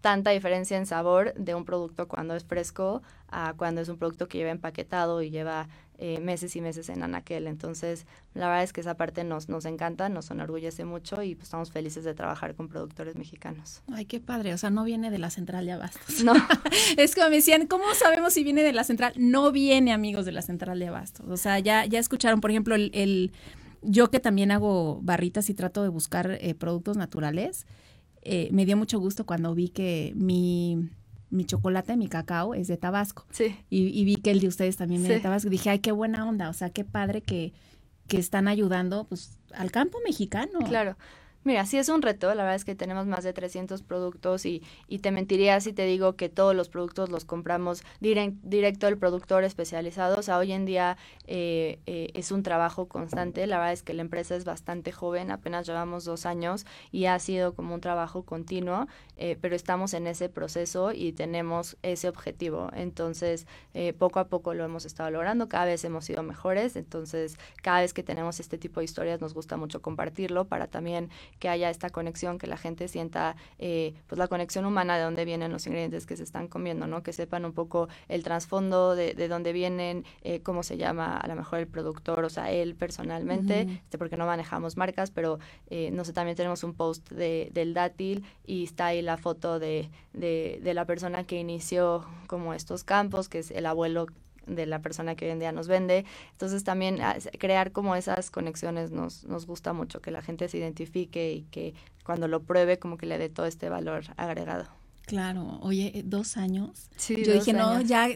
tanta diferencia en sabor de un producto cuando es fresco a cuando es un producto que lleva empaquetado y lleva eh, meses y meses en Anaquel. Entonces, la verdad es que esa parte nos, nos encanta, nos enorgullece mucho y pues, estamos felices de trabajar con productores mexicanos. Ay, qué padre. O sea, no viene de la central de abastos. No. es como me decían, ¿cómo sabemos si viene de la central? No viene, amigos, de la central de abastos. O sea, ya, ya escucharon, por ejemplo, el, yo que también hago barritas y trato de buscar eh, productos naturales. Eh, me dio mucho gusto cuando vi que mi mi chocolate, mi cacao es de Tabasco. Sí. Y, vi que el de ustedes también es de Tabasco. Dije, ay, qué buena onda, o sea, qué padre que, que están ayudando pues al campo mexicano. Claro. Mira, sí es un reto, la verdad es que tenemos más de 300 productos y, y te mentiría si te digo que todos los productos los compramos directo del productor especializado. O sea, hoy en día eh, eh, es un trabajo constante, la verdad es que la empresa es bastante joven, apenas llevamos dos años y ha sido como un trabajo continuo, eh, pero estamos en ese proceso y tenemos ese objetivo. Entonces, poco a poco lo hemos estado logrando, cada vez hemos sido mejores, entonces cada vez que tenemos este tipo de historias nos gusta mucho compartirlo para también que haya esta conexión, que la gente sienta eh, pues la conexión humana de dónde vienen los ingredientes que se están comiendo, ¿no? Que sepan un poco el trasfondo de, de dónde vienen, eh, cómo se llama a lo mejor el productor, o sea, él personalmente, este, porque no manejamos marcas, pero eh, no sé, también tenemos un post de, del dátil y está ahí la foto de, de, de la persona que inició como estos campos, que es el abuelo de la persona que hoy en día nos vende. Entonces también ah, crear como esas conexiones nos, nos gusta mucho, que la gente se identifique y que cuando lo pruebe como que le dé todo este valor agregado. Claro, oye, eh, dos años. Sí, Yo dije, no, ya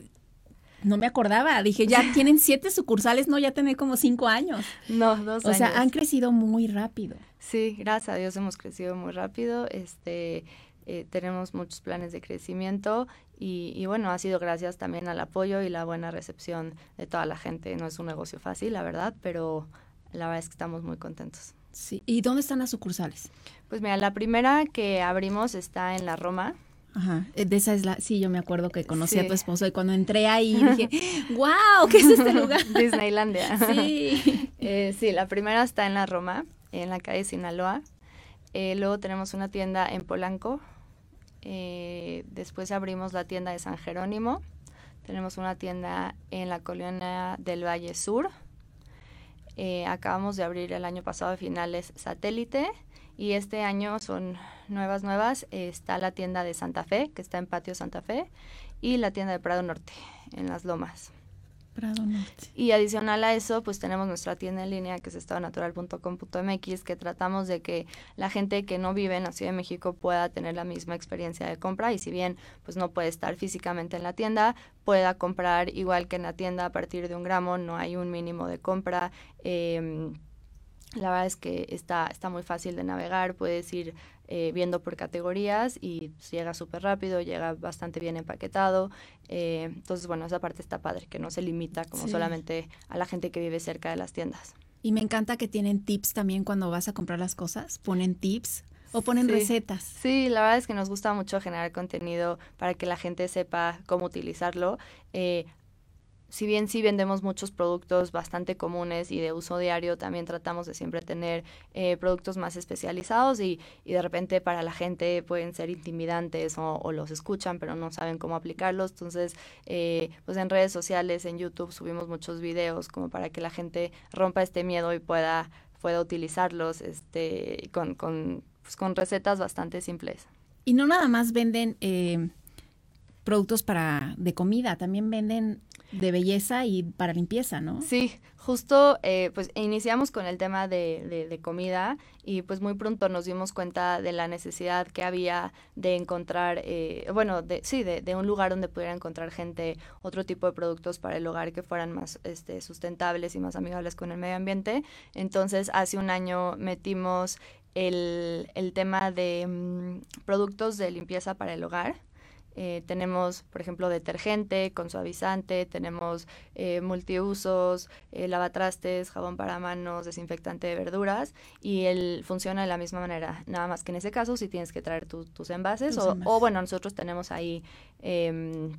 no me acordaba. Dije, ya tienen siete sucursales, no, ya tienen como cinco años. No, dos años. O sea, han crecido muy rápido. Sí, gracias a Dios hemos crecido muy rápido. Este, eh, tenemos muchos planes de crecimiento y, bueno, ha sido gracias también al apoyo y la buena recepción de toda la gente. No es un negocio fácil, la verdad, pero la verdad es que estamos muy contentos. Sí. ¿Y dónde están las sucursales? Pues mira, la primera que abrimos está en la Roma. Ajá, eh, de esa es la, sí, yo me acuerdo que conocí a tu esposo y cuando entré ahí dije, wow, ¿qué es este lugar? Disneylandia. Sí. Eh, sí, la primera está en la Roma, en la calle Sinaloa. Eh, luego tenemos una tienda en Polanco. después abrimos la tienda de San Jerónimo. Tenemos una tienda en la colonia del Valle Sur. acabamos de abrir el año pasado de finales Satélite y este año son nuevas, nuevas. está la tienda de Santa Fe, que está en Patio Santa Fe, y la tienda de Prado Norte, en Las Lomas. Y adicional a eso, pues tenemos nuestra tienda en línea que es estadonatural.com.mx, que tratamos de que la gente que no vive en la Ciudad de México pueda tener la misma experiencia de compra y si bien pues no puede estar físicamente en la tienda, pueda comprar igual que en la tienda a partir de un gramo, no hay un mínimo de compra. Eh, la verdad es que está, está muy fácil de navegar, puedes ir eh, viendo por categorías y llega súper rápido, llega bastante bien empaquetado. Eh, entonces, bueno, esa parte está padre, que no se limita como solamente a la gente que vive cerca de las tiendas. Y me encanta que tienen tips también cuando vas a comprar las cosas, ponen tips o ponen recetas. Sí, la verdad es que nos gusta mucho generar contenido para que la gente sepa cómo utilizarlo. Eh, si bien sí vendemos muchos productos bastante comunes y de uso diario, también tratamos de siempre tener eh, productos más especializados y, y, de repente para la gente pueden ser intimidantes o, los escuchan pero no saben cómo aplicarlos. Entonces, eh, pues en redes sociales, en YouTube subimos muchos videos como para que la gente rompa este miedo y pueda, pueda utilizarlos este, con, con, pues, con recetas bastante simples. Y no nada más venden... Eh, productos para de comida, también venden de belleza y para limpieza, ¿no? Sí, justo eh, pues iniciamos con el tema de, de, comida y pues muy pronto nos dimos cuenta de la necesidad que había de encontrar, eh, bueno, de, sí, de, de, un lugar donde pudiera encontrar gente otro tipo de productos para el hogar que fueran más este, sustentables y más amigables con el medio ambiente. Entonces, hace un año metimos el, el tema de mm, productos de limpieza para el hogar eh, tenemos, por ejemplo, detergente con suavizante, tenemos eh, multiusos, eh, lavatrastes, jabón para manos, desinfectante de verduras y él funciona de la misma manera. Nada más que en ese caso si tienes que traer tus envases, o, o, bueno, nosotros tenemos ahí em,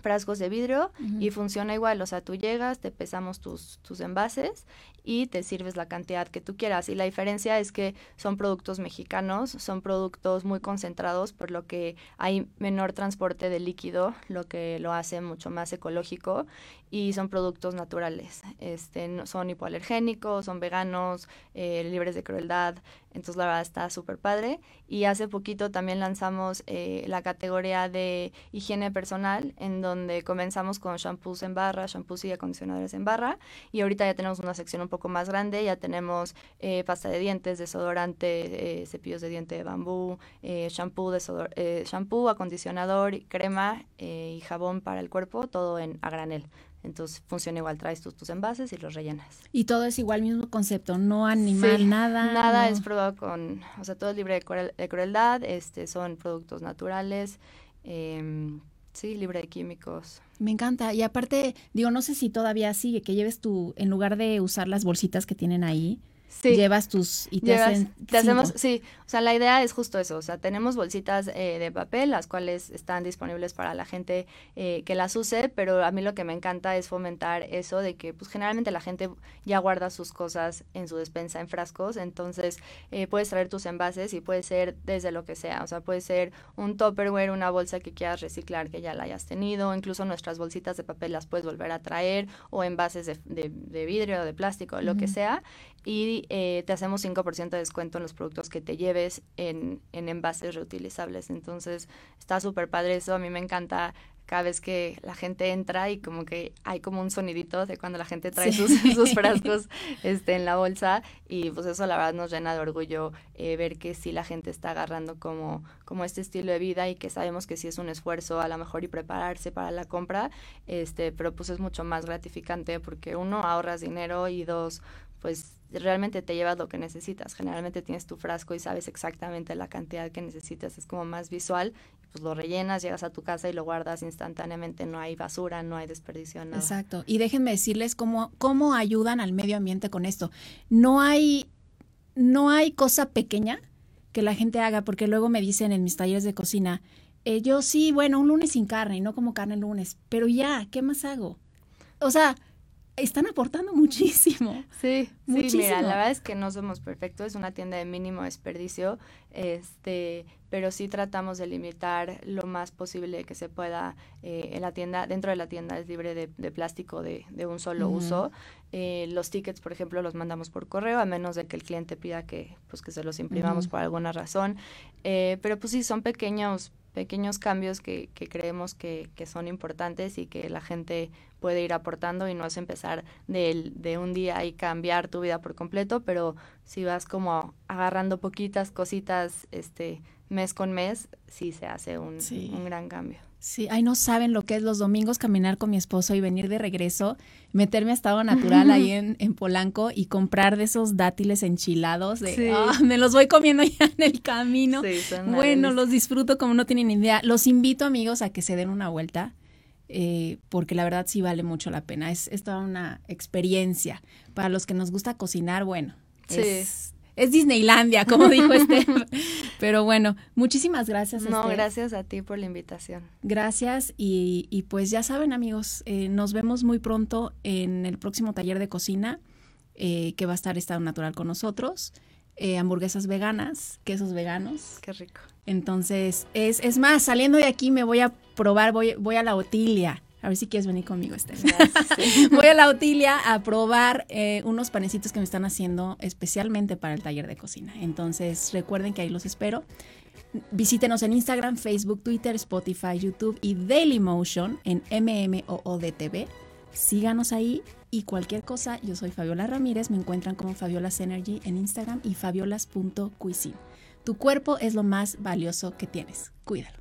frascos de vidrio y funciona igual, o sea, tú llegas, te pesamos tus, tus envases y te sirves la cantidad que tú quieras. Y la diferencia es que son productos mexicanos, son productos muy concentrados, por lo que hay menor transporte de líquido, lo que lo hace mucho más ecológico y son productos naturales. Este, son hipoalergénicos, son veganos, eh, libres de crueldad. Entonces la verdad está súper padre. Y hace poquito también lanzamos eh, la categoría de higiene personal, en donde comenzamos con shampoos en barra, shampoos y acondicionadores en barra. Y ahorita ya tenemos una sección un poco más grande, ya tenemos eh, pasta de dientes, desodorante, cepillos de diente de bambú, shampoo, shampoo, acondicionador, crema y jabón para el cuerpo, todo en a granel. Entonces funciona igual, traes tus, tus envases y los rellenas. Y todo es igual, mismo concepto, no animal, nada. Nada es probado con, o sea, todo es libre de, crueldad, este, son productos naturales, em, sí, libre de químicos. Me encanta. Y aparte, digo, no sé si todavía sigue, que lleves tu, en lugar de usar las bolsitas que tienen ahí, Llevas tus y te hacen te hacemos sí o sea la idea es justo eso o sea tenemos bolsitas eh, de papel las cuales están disponibles para la gente eh, que las use pero a mí lo que me encanta es fomentar eso de que pues generalmente la gente ya guarda sus cosas en su despensa en frascos entonces eh, puedes traer tus envases y puede ser desde lo que sea o sea puede ser un topperware una bolsa que quieras reciclar que ya la hayas tenido incluso nuestras bolsitas de papel las puedes volver a traer o envases de, de, de vidrio de plástico lo que sea y eh, te hacemos 5% de descuento en los productos que te lleves en, en envases reutilizables. Entonces, está súper padre eso. A mí me encanta cada vez que la gente entra y como que hay como un sonidito de cuando la gente trae sus, sus, frascos este, en la bolsa y pues eso la verdad nos llena de orgullo eh, ver que sí la gente está agarrando como, como este estilo de vida y que sabemos que sí es un esfuerzo a lo mejor y prepararse para la compra, este, pero pues es mucho más gratificante porque uno ahorras dinero y dos pues realmente te llevas lo que necesitas. Generalmente tienes tu frasco y sabes exactamente la cantidad que necesitas. Es como más visual. Pues lo rellenas, llegas a tu casa y lo guardas instantáneamente. No hay basura, no hay desperdicio, Exacto. Y déjenme decirles cómo, cómo ayudan al medio ambiente con esto. No hay, no hay cosa pequeña que la gente haga, porque luego me dicen en mis talleres de cocina, eh, yo sí, bueno, un lunes sin carne, no como carne el lunes, pero ya, ¿qué más hago? O sea, están aportando muchísimo. Sí, sí, mira, la verdad es que no somos perfectos, es una tienda de mínimo desperdicio, este, pero sí tratamos de limitar lo más posible que se pueda eh, en la tienda, dentro de la tienda es libre de, plástico de, un solo uso. Eh, los tickets, por ejemplo, los mandamos por correo, a menos de que el cliente pida que, pues, que se los imprimamos por alguna razón. Eh, pero pues sí, son pequeños pequeños cambios que, que creemos que, que, son importantes y que la gente puede ir aportando y no es empezar de, de un día y cambiar tu vida por completo, pero si vas como agarrando poquitas cositas este mes con mes, sí se hace un, un gran cambio. Sí, ay, no saben lo que es los domingos caminar con mi esposo y venir de regreso, meterme a estado natural ahí en, en Polanco y comprar de esos dátiles enchilados. De, ah, me los voy comiendo ya en el camino. bueno, los disfruto como no tienen idea. Los invito, amigos, a que se den una vuelta. Eh, porque la verdad sí vale mucho la pena. Es, es toda una experiencia. Para los que nos gusta cocinar, bueno, es, es Disneylandia, como dijo este. Pero bueno, muchísimas gracias. No, gracias a ti por la invitación. Gracias y, y pues ya saben amigos, eh, nos vemos muy pronto en el próximo taller de cocina eh, que va a estar Estado Natural con nosotros. Eh, hamburguesas veganas, quesos veganos. Qué rico. Entonces, es, es más, saliendo de aquí me voy a probar, voy, voy a la Otilia a ver si quieres venir conmigo, Esther. Voy a la Utilia a probar eh, unos panecitos que me están haciendo especialmente para el taller de cocina. Entonces, recuerden que ahí los espero. Visítenos en Instagram, Facebook, Twitter, Spotify, YouTube y Dailymotion en MMOODTV. Síganos ahí y cualquier cosa, yo soy Fabiola Ramírez, me encuentran como Fabiolas Energy en Instagram y fabiolas.cuisine. Tu cuerpo es lo más valioso que tienes. Cuídalo.